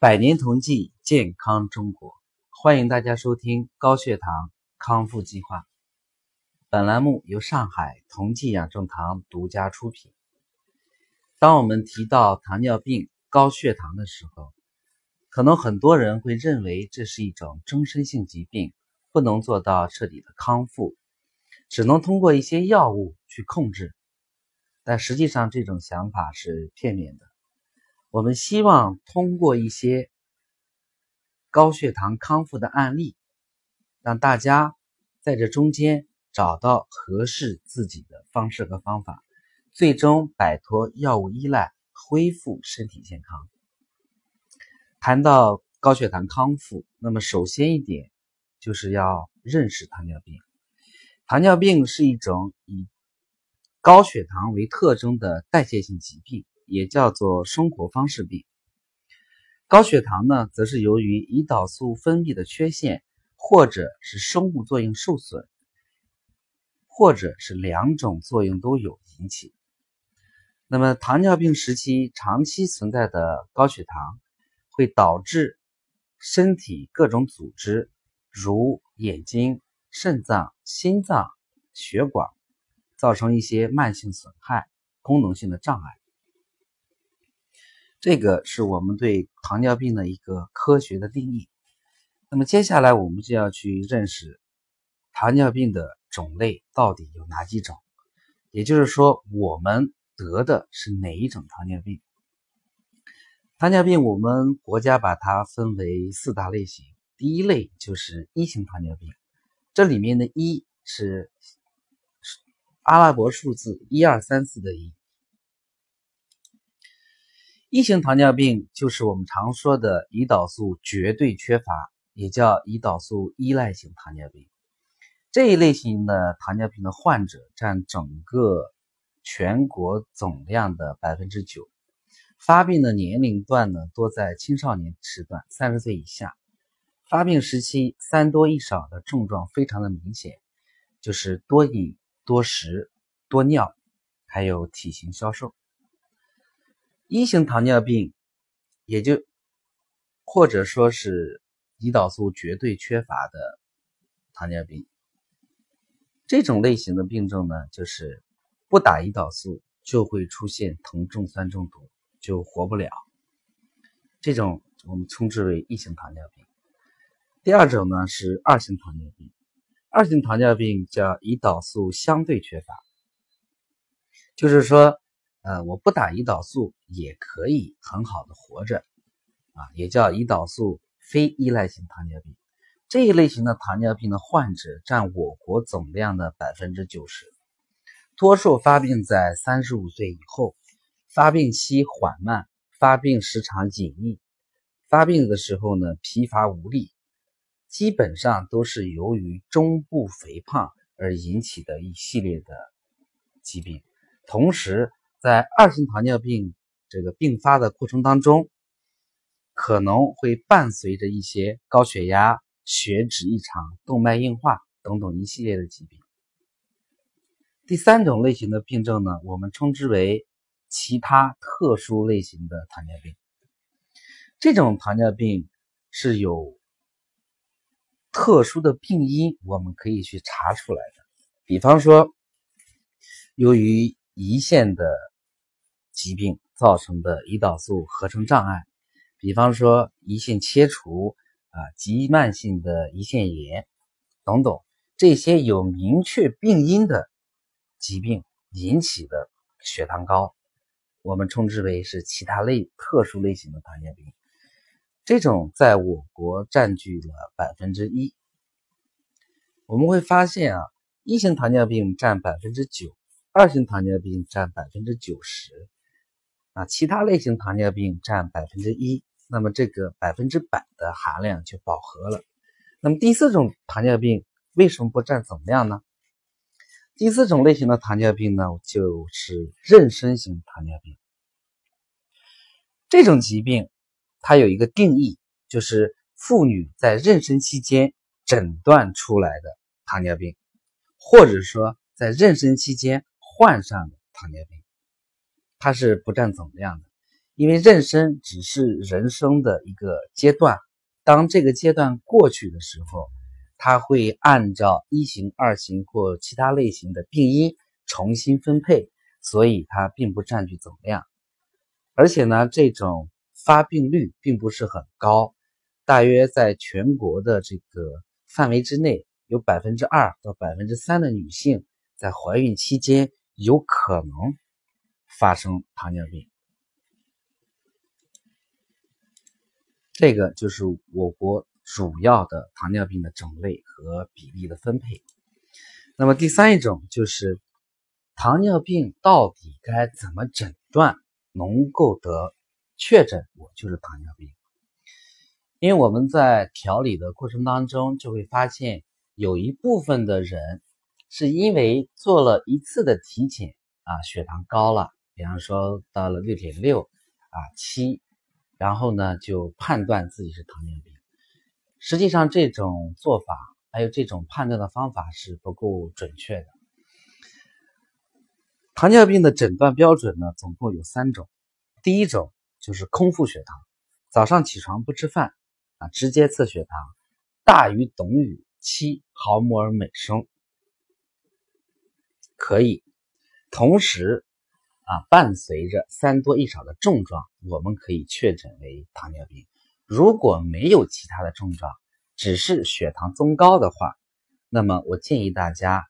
百年同济，健康中国，欢迎大家收听高血糖康复计划。本栏目由上海同济养正堂独家出品。当我们提到糖尿病、高血糖的时候，可能很多人会认为这是一种终身性疾病，不能做到彻底的康复，只能通过一些药物去控制。但实际上，这种想法是片面的。我们希望通过一些高血糖康复的案例，让大家在这中间找到合适自己的方式和方法，最终摆脱药物依赖，恢复身体健康。谈到高血糖康复，那么首先一点就是要认识糖尿病。糖尿病是一种以高血糖为特征的代谢性疾病。也叫做生活方式病。高血糖呢，则是由于胰岛素分泌的缺陷，或者是生物作用受损，或者是两种作用都有引起。那么，糖尿病时期长期存在的高血糖，会导致身体各种组织，如眼睛、肾脏、心脏、血管，造成一些慢性损害、功能性的障碍。这个是我们对糖尿病的一个科学的定义。那么接下来我们就要去认识糖尿病的种类到底有哪几种，也就是说我们得的是哪一种糖尿病。糖尿病我们国家把它分为四大类型，第一类就是一型糖尿病，这里面的一是阿拉伯数字一二三四的一。一型糖尿病就是我们常说的胰岛素绝对缺乏，也叫胰岛素依赖型糖尿病。这一类型的糖尿病的患者占整个全国总量的百分之九，发病的年龄段呢多在青少年时段，三十岁以下。发病时期三多一少的症状非常的明显，就是多饮、多食、多尿，还有体型消瘦。一型糖尿病，也就或者说是胰岛素绝对缺乏的糖尿病，这种类型的病症呢，就是不打胰岛素就会出现酮重酸中毒，就活不了。这种我们称之为一型糖尿病。第二种呢是二型糖尿病，二型糖尿病叫胰岛素相对缺乏，就是说。呃，我不打胰岛素也可以很好的活着，啊，也叫胰岛素非依赖型糖尿病。这一类型的糖尿病的患者占我国总量的百分之九十，多数发病在三十五岁以后，发病期缓慢，发病时长隐匿，发病的时候呢疲乏无力，基本上都是由于中部肥胖而引起的一系列的疾病，同时。在二型糖尿病这个并发的过程当中，可能会伴随着一些高血压、血脂异常、动脉硬化等等一系列的疾病。第三种类型的病症呢，我们称之为其他特殊类型的糖尿病。这种糖尿病是有特殊的病因，我们可以去查出来的。比方说，由于胰腺的疾病造成的胰岛素合成障碍，比方说胰腺切除啊、急慢性的胰腺炎等等，这些有明确病因的疾病引起的血糖高，我们称之为是其他类特殊类型的糖尿病。这种在我国占据了百分之一。我们会发现啊，一型糖尿病占百分之九，二型糖尿病占百分之九十。啊，其他类型糖尿病占百分之一，那么这个百分之百的含量就饱和了。那么第四种糖尿病为什么不占总量呢？第四种类型的糖尿病呢，就是妊娠型糖尿病。这种疾病它有一个定义，就是妇女在妊娠期间诊断出来的糖尿病，或者说在妊娠期间患上的糖尿病。它是不占总量的，因为妊娠只是人生的一个阶段，当这个阶段过去的时候，它会按照一型、二型或其他类型的病因重新分配，所以它并不占据总量。而且呢，这种发病率并不是很高，大约在全国的这个范围之内，有百分之二到百分之三的女性在怀孕期间有可能发生糖尿病。这个就是我国主要的糖尿病的种类和比例的分配。那么第三一种就是糖尿病到底该怎么诊断，能够得确诊我就是糖尿病？因为我们在调理的过程当中就会发现，有一部分的人是因为做了一次的体检啊，血糖高了，比方说到了六点六啊七。然后呢，就判断自己是糖尿病。实际上，这种做法还有这种判断的方法是不够准确的。糖尿病的诊断标准呢，总共有三种。第一种就是空腹血糖，早上起床不吃饭啊，直接测血糖大于等于七毫摩尔每升，可以同时。啊，伴随着三多一少的症状，我们可以确诊为糖尿病。如果没有其他的症状，只是血糖增高的话，那么我建议大家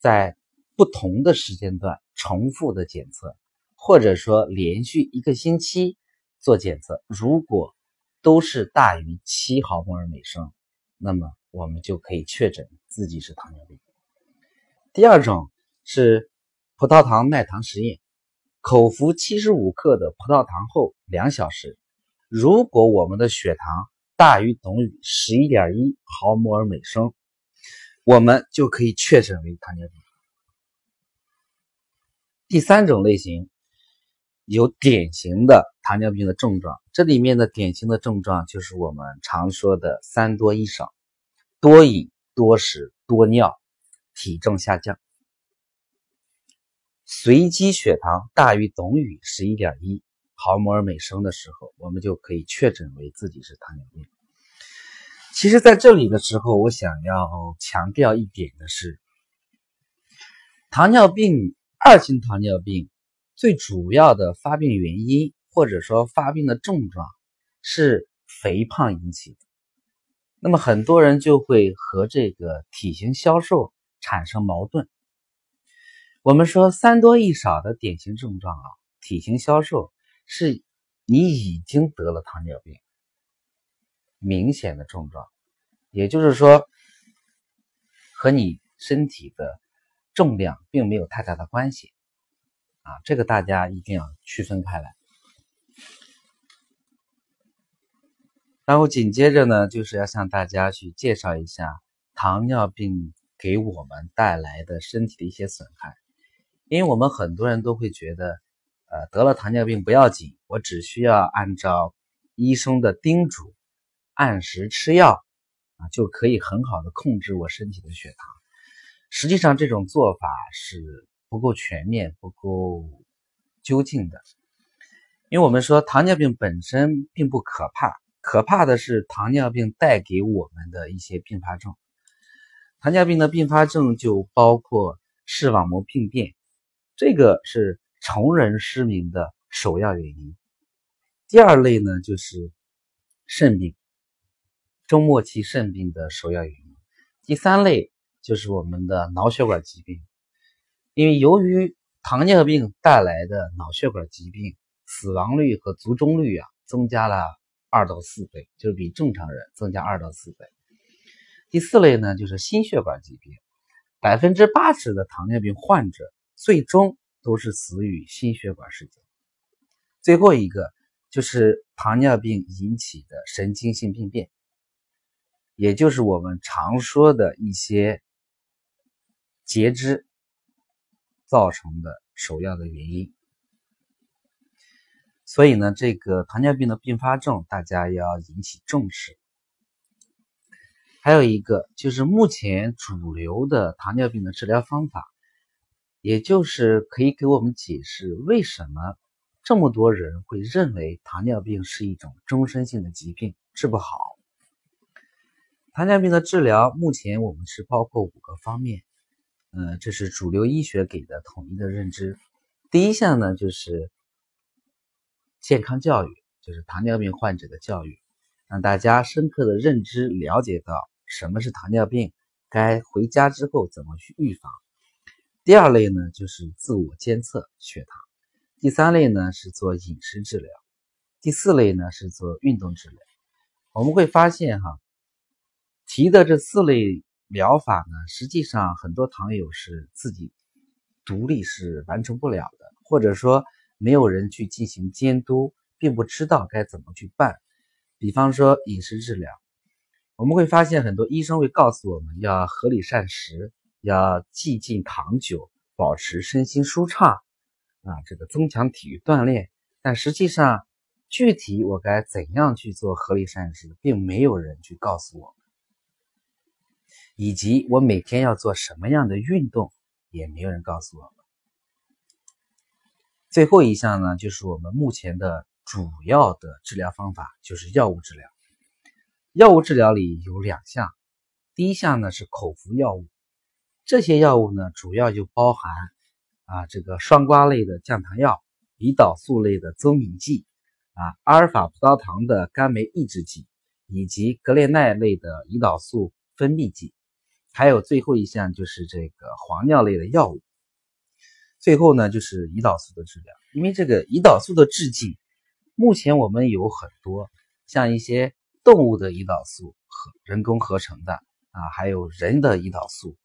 在不同的时间段重复的检测，或者说连续一个星期做检测。如果都是大于七毫摩尔每升，那么我们就可以确诊自己是糖尿病。第二种是葡萄糖耐糖实验。口服七十五克的葡萄糖后两小时，如果我们的血糖大于等于十一点一毫摩尔每升，我们就可以确诊为糖尿病。第三种类型有典型的糖尿病的症状，这里面的典型的症状就是我们常说的三多一少：多饮、多食、多尿、体重下降。随机血糖大于等于十一点一毫摩尔每升的时候，我们就可以确诊为自己是糖尿病。其实，在这里的时候，我想要强调一点的是，糖尿病二型糖尿病最主要的发病原因或者说发病的症状是肥胖引起的。那么，很多人就会和这个体型消瘦产生矛盾。我们说三多一少的典型症状啊，体型消瘦是你已经得了糖尿病明显的症状，也就是说和你身体的重量并没有太大的关系啊，这个大家一定要区分开来。然后紧接着呢，就是要向大家去介绍一下糖尿病给我们带来的身体的一些损害。因为我们很多人都会觉得，呃，得了糖尿病不要紧，我只需要按照医生的叮嘱，按时吃药，啊，就可以很好的控制我身体的血糖。实际上，这种做法是不够全面、不够究竟的。因为我们说糖尿病本身并不可怕，可怕的是糖尿病带给我们的一些并发症。糖尿病的并发症就包括视网膜病变。这个是成人失明的首要原因。第二类呢，就是肾病，中末期肾病的首要原因。第三类就是我们的脑血管疾病，因为由于糖尿病带来的脑血管疾病，死亡率和卒中率啊增加了二到四倍，就是比正常人增加二到四倍。第四类呢，就是心血管疾病，百分之八十的糖尿病患者。最终都是死于心血管事件。最后一个就是糖尿病引起的神经性病变，也就是我们常说的一些截肢造成的首要的原因。所以呢，这个糖尿病的并发症大家要引起重视。还有一个就是目前主流的糖尿病的治疗方法。也就是可以给我们解释为什么这么多人会认为糖尿病是一种终身性的疾病，治不好。糖尿病的治疗目前我们是包括五个方面，呃，这是主流医学给的统一的认知。第一项呢就是健康教育，就是糖尿病患者的教育，让大家深刻的认知了解到什么是糖尿病，该回家之后怎么去预防。第二类呢就是自我监测血糖，第三类呢是做饮食治疗，第四类呢是做运动治疗。我们会发现哈。提的这四类疗法呢，实际上很多糖友是自己独立是完成不了的，或者说没有人去进行监督，并不知道该怎么去办。比方说饮食治疗，我们会发现很多医生会告诉我们要合理膳食，要忌禁糖酒，保持身心舒畅，啊，这个增强体育锻炼。但实际上，具体我该怎样去做合理膳食，并没有人去告诉我。以及我每天要做什么样的运动，也没有人告诉我。最后一项呢，就是我们目前的主要的治疗方法，就是药物治疗。药物治疗里有两项，第一项呢是口服药物，这些药物呢主要就包含啊这个双胍类的降糖药、胰岛素类的增敏剂、啊阿尔法葡萄糖的肝酶抑制剂，以及格列奈类的胰岛素分泌剂。还有最后一项就是这个磺脲类的药物，最后呢就是胰岛素的治疗。因为这个胰岛素的制剂，目前我们有很多，像一些动物的胰岛素和人工合成的啊，还有人的胰岛素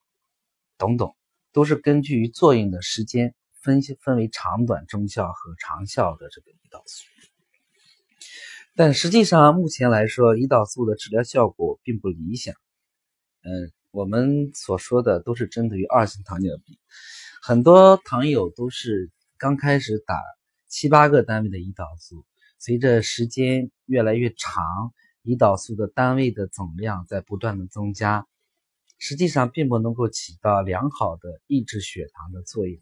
等等，都是根据于作用的时间分分为长短、中效和长效的这个胰岛素。但实际上目前来说，胰岛素的治疗效果并不理想，嗯。我们所说的都是针对于二型糖尿病，很多糖友都是刚开始打七八个单位的胰岛素，随着时间越来越长，胰岛素的单位的总量在不断的增加，实际上并不能够起到良好的抑制血糖的作用。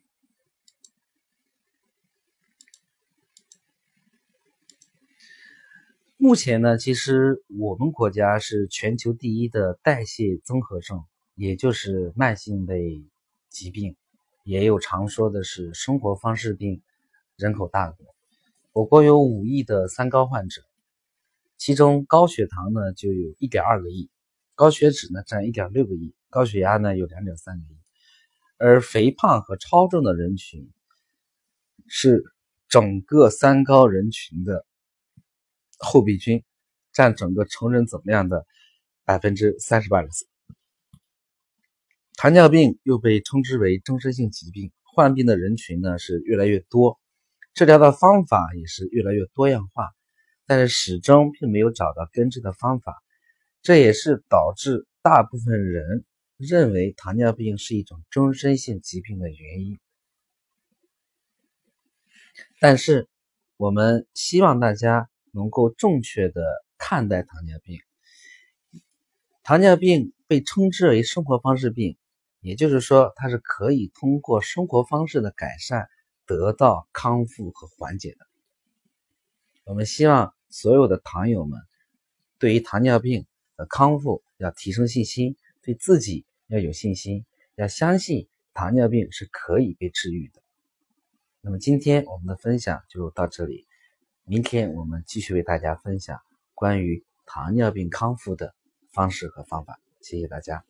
目前呢，其实我们国家是全球第一的代谢综合症，也就是慢性类疾病，也有常说的是生活方式病人口大国。我国有五亿的三高患者，其中高血糖呢就有一点二个亿，高血脂呢占一点六个亿，高血压呢有两点三个亿，而肥胖和超重的人群是整个三高人群的。后备军占整个成人总量的百分之三十八点四。糖尿病又被称之为终身性疾病，患病的人群呢是越来越多，治疗的方法也是越来越多样化，但是始终并没有找到根治的方法，这也是导致大部分人认为糖尿病是一种终身性疾病的原因。但是我们希望大家。能够正确的看待糖尿病，糖尿病被称之为生活方式病，也就是说，它是可以通过生活方式的改善得到康复和缓解的。我们希望所有的糖友们对于糖尿病的康复要提升信心，对自己要有信心，要相信糖尿病是可以被治愈的。那么今天我们的分享就到这里。明天我们继续为大家分享关于糖尿病康复的方式和方法。谢谢大家。